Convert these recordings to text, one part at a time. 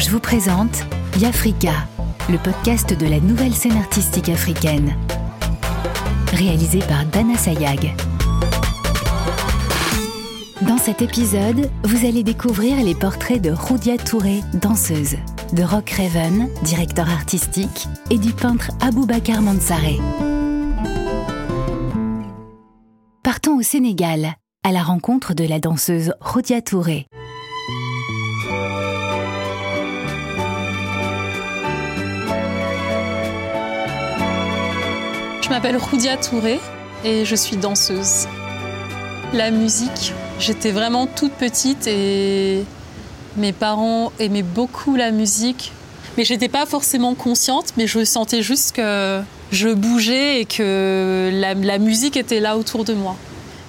je vous présente Yafrika, le podcast de la nouvelle scène artistique africaine. Réalisé par Dana Sayag. Dans cet épisode, vous allez découvrir les portraits de Roudia Touré, danseuse, de Rock Raven, directeur artistique, et du peintre Aboubakar Mansaré. Partons au Sénégal, à la rencontre de la danseuse Roudia Touré. Je m'appelle Roudia Touré et je suis danseuse. La musique, j'étais vraiment toute petite et mes parents aimaient beaucoup la musique. Mais j'étais pas forcément consciente, mais je sentais juste que je bougeais et que la, musique était là autour de moi.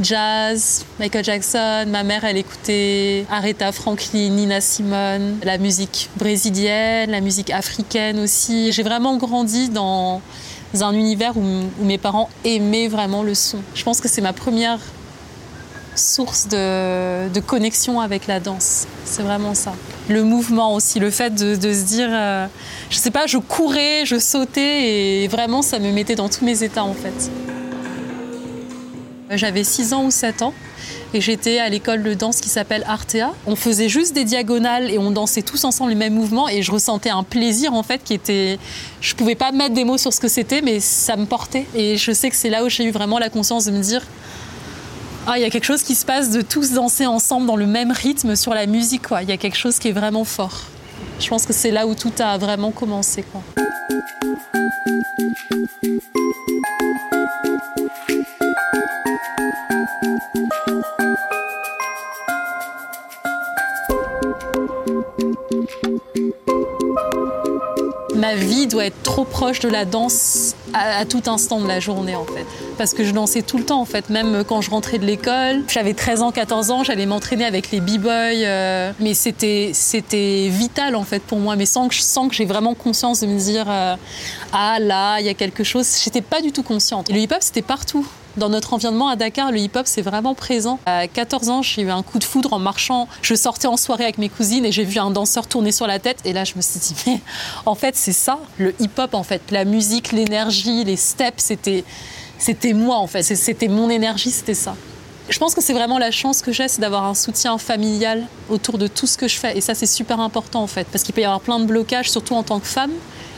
Jazz, Michael Jackson, ma mère elle écoutait Aretha Franklin, Nina Simone, la musique brésilienne, la musique africaine aussi. J'ai vraiment grandi dans un univers où, mes parents aimaient vraiment le son. Je pense que c'est ma première source de, connexion avec la danse. C'est vraiment ça. Le mouvement aussi, le fait de, de se dire, euh, je sais pas, je courais, je sautais et vraiment ça me mettait dans tous mes états en fait. J'avais 6 ans ou 7 ans et j'étais à l'école de danse qui s'appelle Artea. On faisait juste des diagonales et on dansait tous ensemble les mêmes mouvements et je ressentais un plaisir en fait qui était je pouvais pas mettre des mots sur ce que c'était mais ça me portait et je sais que c'est là où j'ai eu vraiment la conscience de me dire ah, il y a quelque chose qui se passe de tous danser ensemble dans le même rythme sur la musique. Il y a quelque chose qui est vraiment fort. Je pense que c'est là où tout a vraiment commencé. Ma vie doit être trop proche de la danse à, à, tout instant de la journée en fait. Parce que je dansais tout le temps en fait, même quand je rentrais de l'école. J'avais 13 ans, 14 ans, j'allais m'entraîner avec les b-boys. Euh, mais c'était, c'était vital en fait pour moi, mais sans que, sans que j'ai vraiment conscience de me dire euh, Ah là, il y a quelque chose. J'étais pas du tout consciente. Et le hip-hop c'était partout. Dans notre environnement à Dakar, le hip-hop, c'est vraiment présent. À 14 ans, j'ai eu un coup de foudre en marchant. Je sortais en soirée avec mes cousines et j'ai vu un danseur tourner sur la tête. Et là, je me suis dit, mais en fait, c'est ça, le hip-hop, en fait. La musique, l'énergie, les steps, c'était, c'était moi, en fait. C'était mon énergie, c'était ça. Je pense que c'est vraiment la chance que j'ai, c'est d'avoir un soutien familial autour de tout ce que je fais. Et ça, c'est super important, en fait. Parce qu'il peut y avoir plein de blocages, surtout en tant que femme.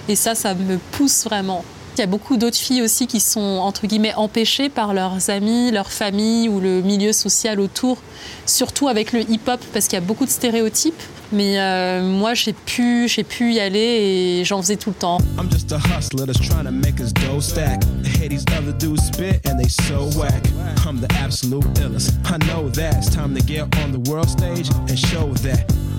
Et ça, ça me pousse vraiment. Il y a beaucoup d'autres filles aussi qui sont entre guillemets empêchées par leurs amis, leur famille ou le milieu social autour, surtout avec le hip-hop parce qu'il y a beaucoup de stéréotypes. Mais euh, moi j'ai pu, j'ai pu y aller et j'en faisais tout le temps.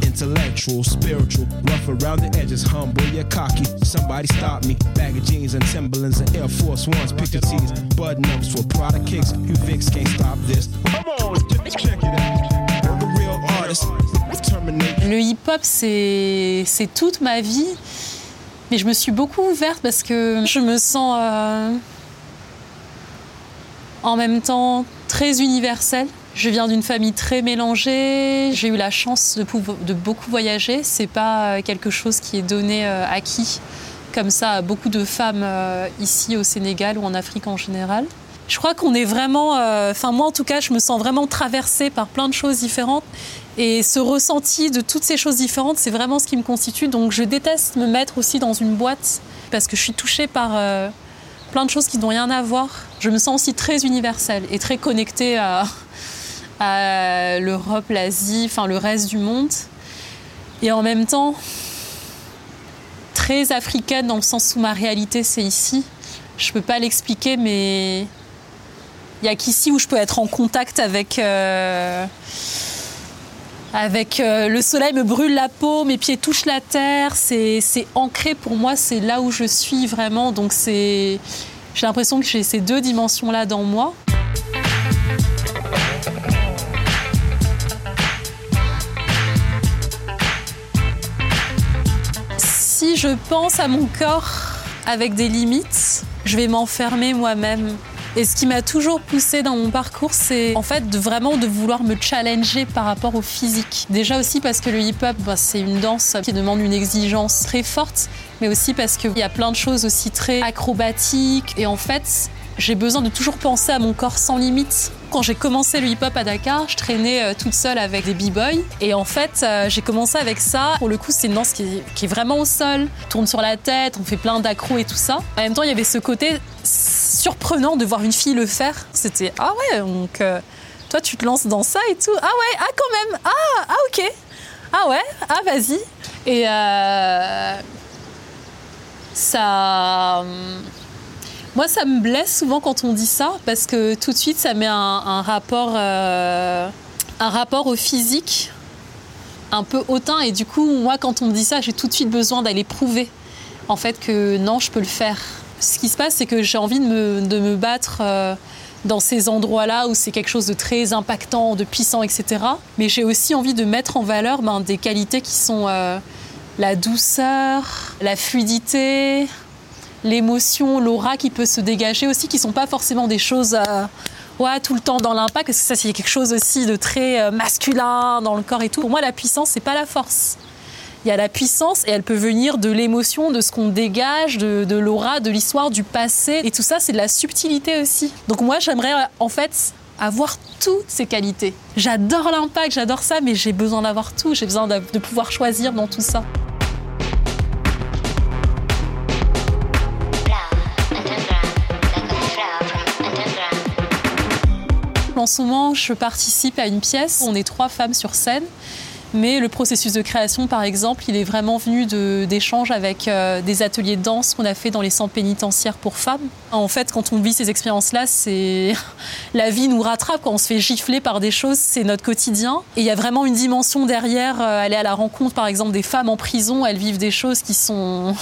Intellectual, spiritual, rough around the edges, humble yet cocky. Somebody stop me. Bag of jeans and Timberlands and Air Force Ones, picture tees, button ups for product kicks. You Vicks can't stop this. Come on, check it out. The real artist. Le hip-hop, c'est toute ma vie. Mais je me suis beaucoup ouverte parce que je me sens euh, en même temps très universelle. Je viens d'une famille très mélangée. J'ai eu la chance de, beaucoup voyager. C'est pas quelque chose qui est donné euh, acquis comme ça à beaucoup de femmes euh, ici au Sénégal ou en Afrique en général. Je crois qu'on est vraiment, enfin moi en tout cas, je me sens vraiment traversée par plein de choses différentes. Et ce ressenti de toutes ces choses différentes, c'est vraiment ce qui me constitue. Donc je déteste me mettre aussi dans une boîte parce que je suis touchée par euh, plein de choses qui n'ont rien à voir. Je me sens aussi très universelle et très connectée à, à l'Europe, l'Asie, enfin le reste du monde. Et en même temps, très africaine dans le sens où ma réalité c'est ici. Je peux pas l'expliquer, mais il n'y a qu'ici où je peux être en contact avec. Euh avec euh, le soleil me brûle la peau, mes pieds touchent la terre, c'est ancré pour moi, c'est là où je suis vraiment. Donc c'est, j'ai l'impression que j'ai ces deux dimensions-là dans moi. Je pense à mon corps avec des limites, je vais m'enfermer moi-même Et ce qui m'a toujours poussé dans mon parcours, c'est en fait de vraiment de vouloir me challenger par rapport au physique. Déjà aussi parce que le hip-hop, bah, c'est une danse qui demande une exigence très forte, mais aussi parce qu'il y a plein de choses aussi très acrobatiques. Et en fait, j'ai besoin de toujours penser à mon corps sans limite. Quand j'ai commencé le hip-hop à Dakar, je traînais euh, toute seule avec des b-boys. Et en fait, euh, j'ai commencé avec ça. Pour le coup, c'est une danse qui est, vraiment au sol. Tourne sur la tête, on fait plein d'accros et tout ça. En même temps, il y avait ce côté surprenant de voir une fille le faire. C'était ah ouais, donc euh, toi tu te lances dans ça et tout. Ah ouais, ah quand même. Ah, ah ok. Ah ouais, ah vas-y. Et ça hum, moi, ça me blesse souvent quand on dit ça, parce que tout de suite, ça met un, rapport, euh, un rapport au physique un peu hautain. Et du coup, moi, quand on me dit ça, j'ai tout de suite besoin d'aller prouver, en fait, que non, je peux le faire. Ce qui se passe, c'est que j'ai envie de me, battre euh, dans ces endroits-là où c'est quelque chose de très impactant, de puissant, etc. Mais j'ai aussi envie de mettre en valeur ben, des qualités qui sont euh, la douceur, la fluidité, l'émotion, l'aura qui peut se dégager aussi, qui sont pas forcément des choses euh, ouais, tout le temps dans l'impact, parce que ça c'est quelque chose aussi de très euh, masculin dans le corps et tout. Pour moi, la puissance, c'est pas la force. Il y a la puissance et elle peut venir de l'émotion, de ce qu'on dégage, de, de l'aura, de l'histoire, du passé. Et tout ça, c'est de la subtilité aussi. Donc moi, j'aimerais en fait avoir toutes ces qualités. J'adore l'impact, j'adore ça, mais j'ai besoin d'avoir tout. J'ai besoin de pouvoir choisir dans tout ça. En ce moment, je participe à une pièce. On est trois femmes sur scène. Mais le processus de création, par exemple, il est vraiment venu d'échanges avec euh, des ateliers de danse qu'on a fait dans les centres pénitentiaires pour femmes. En fait, quand on vit ces expériences-là, c'est la vie nous rattrape. Quand on se fait gifler par des choses, c'est notre quotidien. Et il y a vraiment une dimension derrière. Euh, aller à la rencontre, par exemple, des femmes en prison. Elles vivent des choses qui sont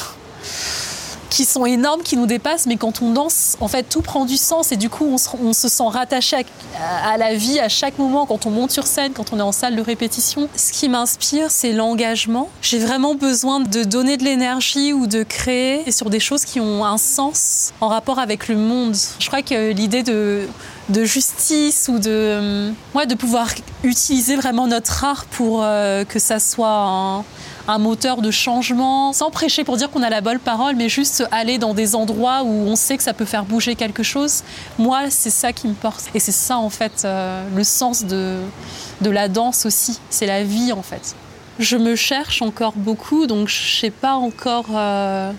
qui sont énormes, qui nous dépassent, mais quand on danse, en fait, tout prend du sens et du coup, on se, sent rattaché à, la vie à chaque moment, quand on monte sur scène, quand on est en salle de répétition. Ce qui m'inspire, c'est l'engagement. J'ai vraiment besoin de donner de l'énergie ou de créer sur des choses qui ont un sens en rapport avec le monde. Je crois que l'idée de justice ou de, ouais, de pouvoir utiliser vraiment notre art pour euh, que ça soit un, un moteur de changement, sans prêcher pour dire qu'on a la bonne parole, mais juste aller dans des endroits où on sait que ça peut faire bouger quelque chose. Moi, c'est ça qui me porte. Et c'est ça, en fait, euh, le sens de, de la danse aussi. C'est la vie, en fait. Je me cherche encore beaucoup, donc je sais pas encore euh,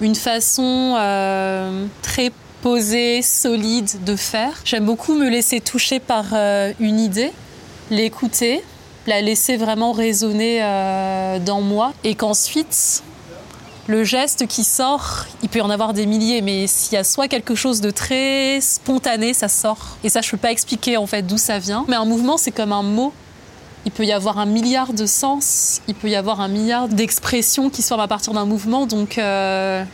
une façon euh, très posée, solide de faire. J'aime beaucoup me laisser toucher par une idée, l'écouter, la laisser vraiment résonner euh, dans moi et qu'ensuite le geste qui sort, il peut y en avoir des milliers, mais s'il y a soit quelque chose de très spontané, ça sort. Et ça, je peux pas expliquer en fait d'où ça vient. Mais un mouvement, c'est comme un mot. Il peut y avoir un milliard de sens, il peut y avoir un milliard d'expressions qui sortent à partir d'un mouvement. Donc, euh,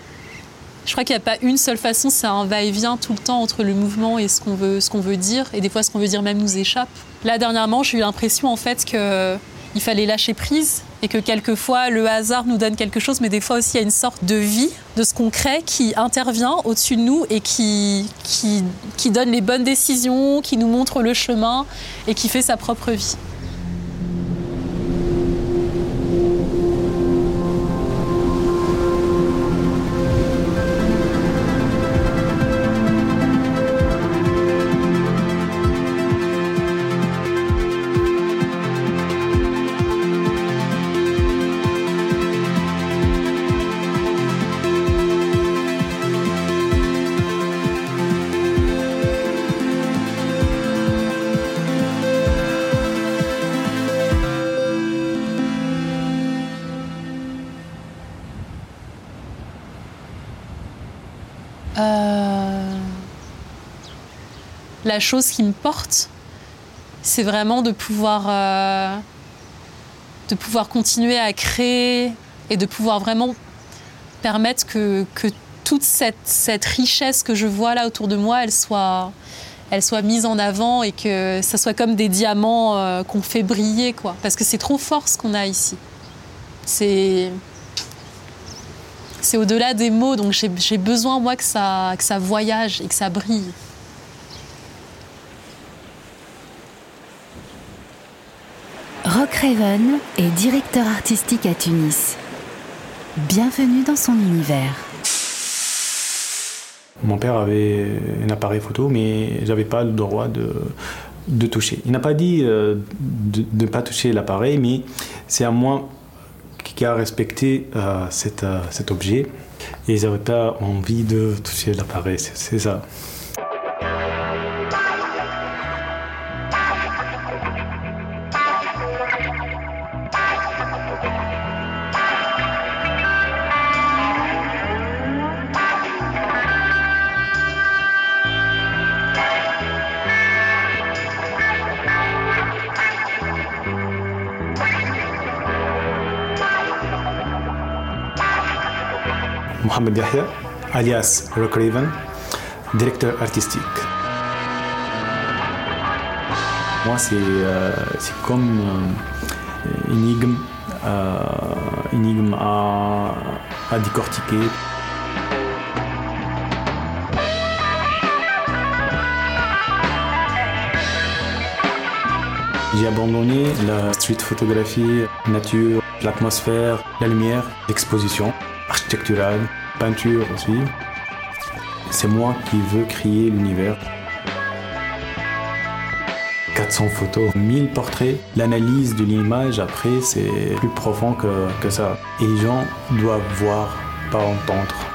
je crois qu'il n'y a pas une seule façon, c'est un va-et-vient tout le temps entre le mouvement et ce qu'on veut, veut dire. Et des fois, ce qu'on veut dire même nous échappe. Là, dernièrement, j'ai eu l'impression en fait qu'il fallait lâcher prise et que quelquefois le hasard nous donne quelque chose, mais des fois aussi il y a une sorte de vie de ce qu'on crée qui intervient au-dessus de nous et qui, qui donne les bonnes décisions, qui nous montre le chemin et qui fait sa propre vie. La chose qui me porte, c'est vraiment de pouvoir, euh, de pouvoir continuer à créer et de pouvoir vraiment permettre que, toute cette, richesse que je vois là autour de moi, elle soit, elle soit mise en avant et que ça soit comme des diamants euh, qu'on fait briller, quoi. Parce que c'est trop fort ce qu'on a ici. C'est C'est au-delà des mots, donc j'ai besoin, moi, que ça, que ça voyage et que ça brille. Rock Raven est directeur artistique à Tunis. Bienvenue dans son univers. Mon père avait un appareil photo, mais j'avais pas le droit de, de toucher. Il n'a pas dit euh, de ne pas toucher l'appareil, mais c'est à moi qui a respecté euh, cet, euh, cet objet et ils n'avaient pas envie de toucher l'appareil, c'est ça. Alias Rock Raven, directeur artistique. Moi, c'est euh, comme euh, une énigme, euh, énigme à, à décortiquer. J'ai abandonné la street photographie, nature, l'atmosphère, la lumière, l'exposition architecturale, peinture aussi. C'est moi qui veux créer l'univers. 400 photos, 1000 portraits. L'analyse de l'image, après, c'est plus profond que, que ça. Et les gens doivent voir, pas entendre.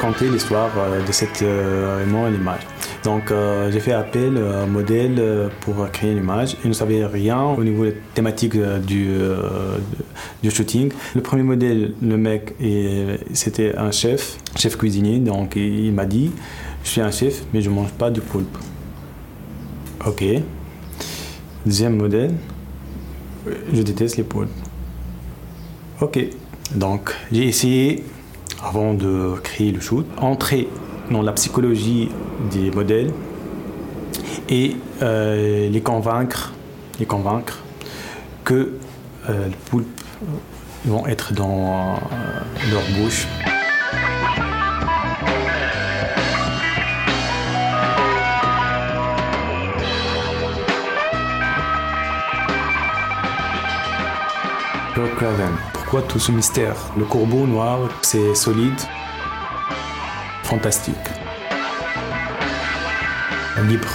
Raconter l'histoire de cette vraiment l'image. Donc j'ai fait appel à un modèle pour créer l'image. Il ne savait rien au niveau des thématiques du, shooting. Le premier modèle, le mec, c'était un chef, chef cuisinier. Donc il m'a dit, je suis un chef, mais je mange pas de poulpe. Ok. Deuxième modèle, je déteste les poulpes. Ok. Donc j'ai essayé avant de créer le shoot, entrer dans la psychologie des modèles et euh, les convaincre, les convaincre que euh, les poulpes vont être dans euh, leur bouche. Pourquoi tout ce mystère Le corbeau noir, c'est solide, fantastique, libre.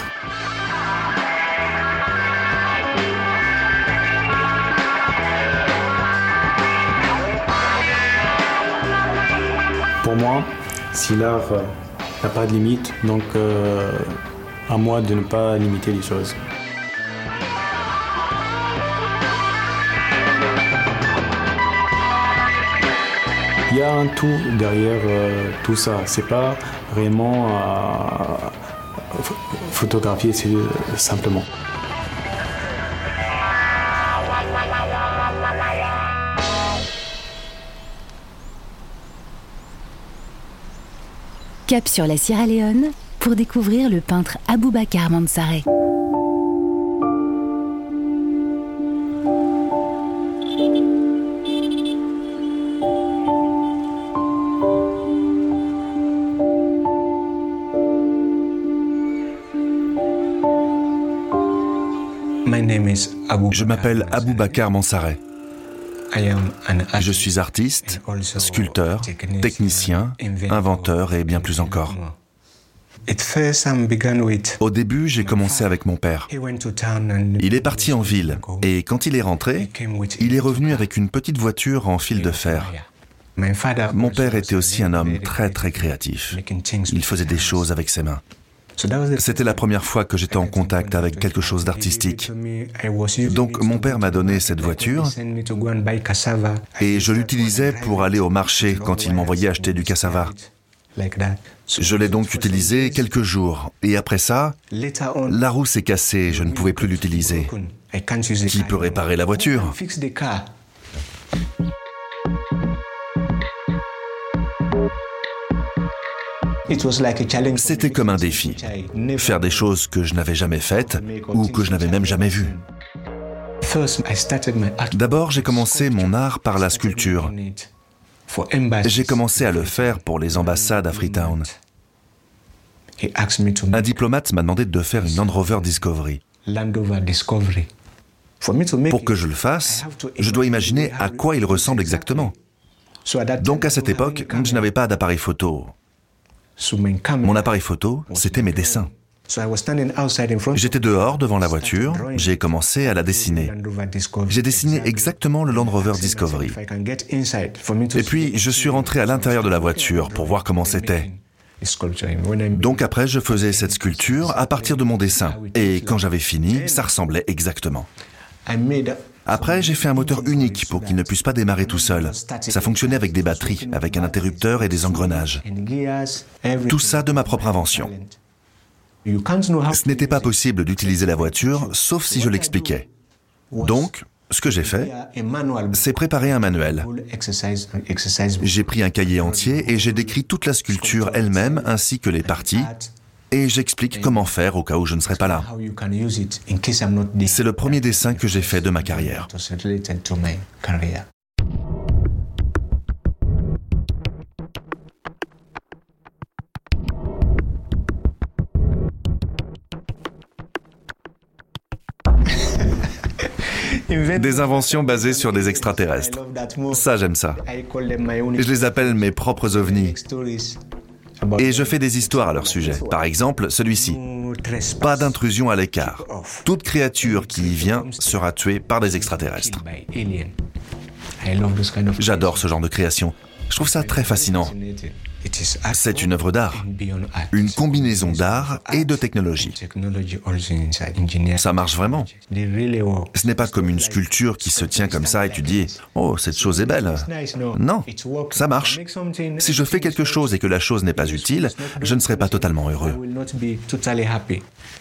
Pour moi, si l'art n'a pas de limite, donc euh, à moi de ne pas limiter les choses. Il y a un tout derrière euh, tout ça. C'est pas vraiment euh, photographier, simplement. Cap sur la Sierra Leone pour découvrir le peintre Aboubacar Mansaré. Je m'appelle Abou Bakar Mansaré. Je suis artiste, sculpteur, technicien, inventeur et bien plus encore. Au début, j'ai commencé avec mon père. Il est parti en ville et quand il est rentré, il est revenu avec une petite voiture en fil de fer. Mon père était aussi un homme très très créatif. Il faisait des choses avec ses mains. C'était la première fois que j'étais en contact avec quelque chose d'artistique. Donc mon père m'a donné cette voiture et je l'utilisais pour aller au marché quand il m'envoyait acheter du cassava. Je l'ai donc utilisé quelques jours et après ça, la roue s'est cassée, je ne pouvais plus l'utiliser. Qui peut réparer la voiture? C'était comme un défi. Faire des choses que je n'avais jamais faites ou que je n'avais même jamais vues. D'abord, j'ai commencé mon art par la sculpture. J'ai commencé à le faire pour les ambassades à Freetown. Un diplomate m'a demandé de faire une Land Rover Discovery. Pour que je le fasse, je dois imaginer à quoi il ressemble exactement. Donc à cette époque, je n'avais pas d'appareil photo. Mon appareil photo, c'était mes dessins. J'étais dehors devant la voiture, j'ai commencé à la dessiner. J'ai dessiné exactement le Land Rover Discovery. Et puis, je suis rentré à l'intérieur de la voiture pour voir comment c'était. Donc après, je faisais cette sculpture à partir de mon dessin. Et quand j'avais fini, ça ressemblait exactement. Après, j'ai fait un moteur unique pour qu'il ne puisse pas démarrer tout seul. Ça fonctionnait avec des batteries, avec un interrupteur et des engrenages. Tout ça de ma propre invention. Ce n'était pas possible d'utiliser la voiture sauf si je l'expliquais. Donc, ce que j'ai fait, c'est préparer un manuel. J'ai pris un cahier entier et j'ai décrit toute la sculpture elle-même ainsi que les parties et j'explique comment faire au cas où je ne serai pas là. C'est le premier dessin que j'ai fait de ma carrière. Des inventions basées sur des extraterrestres. Ça, j'aime ça. Je les appelle mes propres ovnis. Et je fais des histoires à leur sujet. Par exemple, celui-ci. Pas d'intrusion à l'écart. Toute créature qui y vient sera tuée par des extraterrestres. J'adore ce genre de création. Je trouve ça très fascinant. C'est une œuvre d'art, une combinaison d'art et de technologie. Ça marche vraiment. Ce n'est pas comme une sculpture qui se tient comme ça et tu dis ⁇ Oh, cette chose est belle ⁇ Non, ça marche. Si je fais quelque chose et que la chose n'est pas utile, je ne serai pas totalement heureux.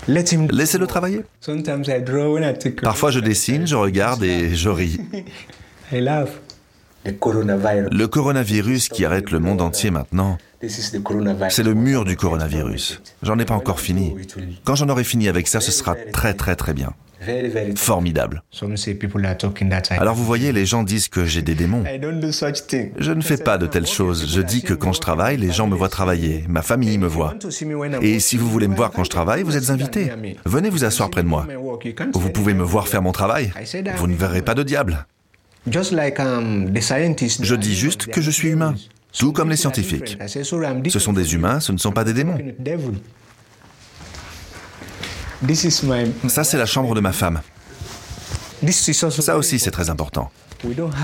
Laissez-le travailler. Parfois je dessine, je regarde et je ris. Le coronavirus qui arrête le monde entier maintenant, c'est le mur du coronavirus. J'en ai pas encore fini. Quand j'en aurai fini avec ça, ce sera très très très bien. Formidable. Alors vous voyez, les gens disent que j'ai des démons. Je ne fais pas de telles choses. Je dis que quand je travaille, les gens me voient travailler, ma famille me voit. Et si vous voulez me voir quand je travaille, vous êtes invités. Venez vous asseoir près de moi. Vous pouvez me voir faire mon travail. Vous ne verrez pas de diable. Um, je dis juste que je suis humain, tout comme les scientifiques. Ce sont des humains, ce ne sont pas des démons. Ça, c'est la chambre de ma femme. Ça aussi, c'est très important.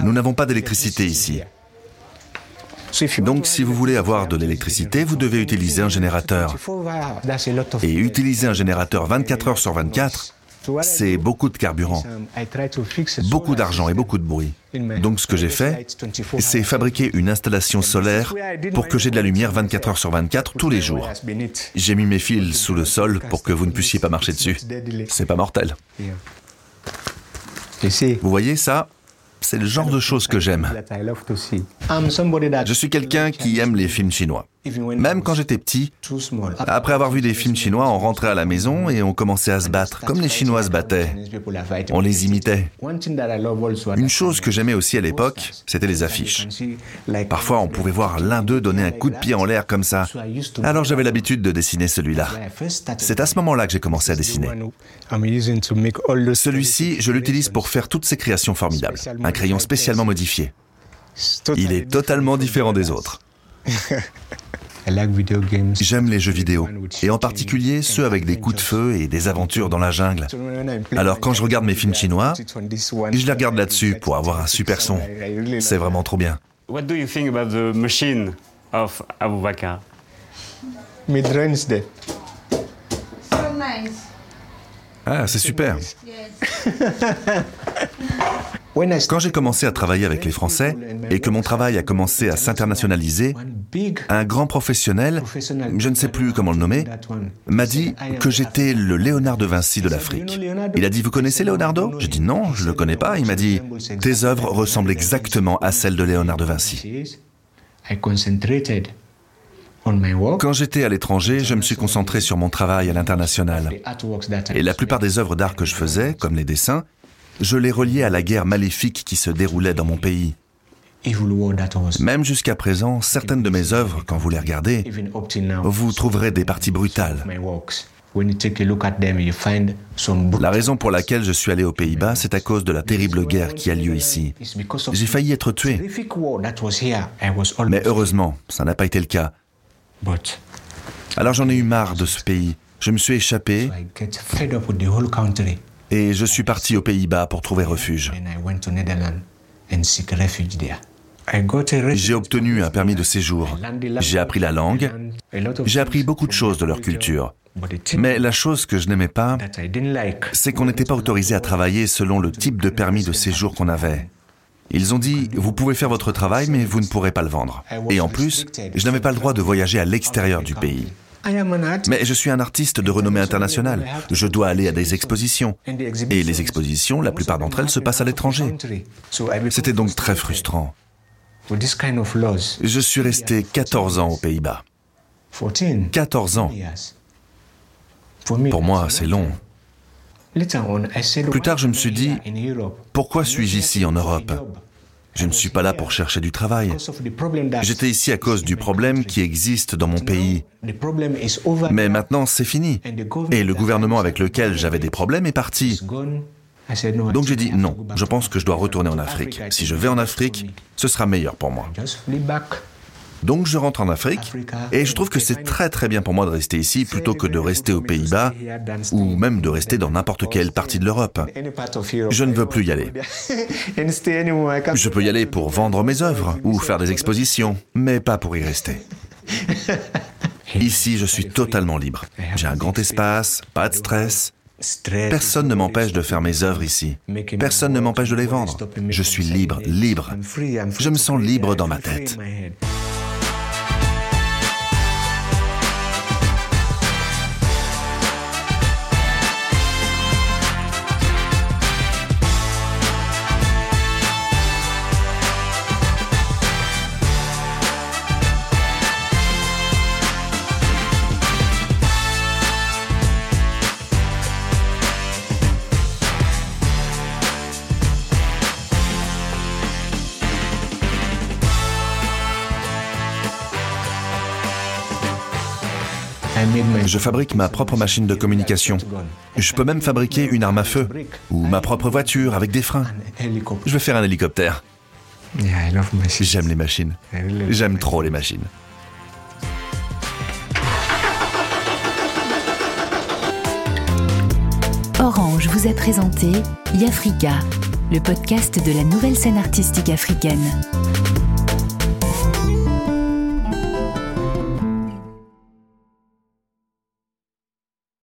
Nous n'avons pas d'électricité ici. Donc, si vous voulez avoir de l'électricité, vous devez utiliser un générateur. Et utiliser un générateur 24 heures sur 24, c'est beaucoup de carburant, beaucoup d'argent et beaucoup de bruit. Donc ce que j'ai fait, c'est fabriquer une installation solaire pour que j'ai de la lumière 24 heures sur 24 tous les jours. J'ai mis mes fils sous le sol pour que vous ne puissiez pas marcher dessus. C'est pas mortel. Vous voyez ça c'est le genre de choses que j'aime. Je suis quelqu'un qui aime les films chinois. Même quand j'étais petit, après avoir vu des films chinois, on rentrait à la maison et on commençait à se battre, comme les Chinois se battaient. On les imitait. Une chose que j'aimais aussi à l'époque, c'était les affiches. Parfois, on pouvait voir l'un d'eux donner un coup de pied en l'air comme ça. Alors j'avais l'habitude de dessiner celui-là. C'est à ce moment-là que j'ai commencé à dessiner. Celui-ci, je l'utilise pour faire toutes ces créations formidables. Un crayon spécialement modifié. Il est totalement différent des autres. J'aime les jeux vidéo, et en particulier ceux avec des coups de feu et des aventures dans la jungle. Alors quand je regarde mes films chinois, je les regarde là-dessus pour avoir un super son. C'est vraiment trop bien. What do you think about the machine of Abu Bakr? Ah, c'est super. Quand j'ai commencé à travailler avec les Français et que mon travail a commencé à s'internationaliser, un grand professionnel, je ne sais plus comment le nommer, m'a dit que j'étais le Léonard de Vinci de l'Afrique. Il a dit, vous connaissez Leonardo? J'ai dit non, je ne le connais pas. Il m'a dit, tes œuvres ressemblent exactement à celles de Léonard de Vinci. Quand j'étais à l'étranger, je me suis concentré sur mon travail à l'international. Et la plupart des œuvres d'art que je faisais, comme les dessins, je les reliais à la guerre maléfique qui se déroulait dans mon pays. Même jusqu'à présent, certaines de mes œuvres, quand vous les regardez, vous trouverez des parties brutales. La raison pour laquelle je suis allé aux Pays-Bas, c'est à cause de la terrible guerre qui a lieu ici. J'ai failli être tué. Mais heureusement, ça n'a pas été le cas. Alors j'en ai eu marre de ce pays. Je me suis échappé et je suis parti aux Pays-Bas pour trouver refuge. J'ai obtenu un permis de séjour. J'ai appris la langue. J'ai appris beaucoup de choses de leur culture. Mais la chose que je n'aimais pas, c'est qu'on n'était pas autorisé à travailler selon le type de permis de séjour qu'on avait. Ils ont dit, vous pouvez faire votre travail, mais vous ne pourrez pas le vendre. Et en plus, je n'avais pas le droit de voyager à l'extérieur du pays. Mais je suis un artiste de renommée internationale. Je dois aller à des expositions. Et les expositions, la plupart d'entre elles se passent à l'étranger. C'était donc très frustrant. Je suis resté 14 ans aux Pays-Bas. 14 ans. Pour moi, c'est long. Plus tard, je me suis dit, pourquoi suis-je ici en Europe? Je ne suis pas là pour chercher du travail. J'étais ici à cause du problème qui existe dans mon pays. Mais maintenant, c'est fini. Et le gouvernement avec lequel j'avais des problèmes est parti. Donc j'ai dit non, je pense que je dois retourner en Afrique. Si je vais en Afrique, ce sera meilleur pour moi. Donc je rentre en Afrique et je trouve que c'est très très bien pour moi de rester ici plutôt que de rester aux Pays-Bas ou même de rester dans n'importe quelle partie de l'Europe. Je ne veux plus y aller. Je peux y aller pour vendre mes œuvres ou faire des expositions, mais pas pour y rester. Ici, je suis totalement libre. J'ai un grand espace, pas de stress. Personne ne m'empêche de faire mes œuvres ici. Personne ne m'empêche de les vendre. Je suis libre, libre. Je me sens libre dans ma tête. Je fabrique ma propre machine de communication. Je peux même fabriquer une arme à feu ou ma propre voiture avec des freins. Je vais faire un hélicoptère. J'aime les machines. J'aime trop les machines. Orange vous a présenté Yafrika, le podcast de la nouvelle scène artistique africaine.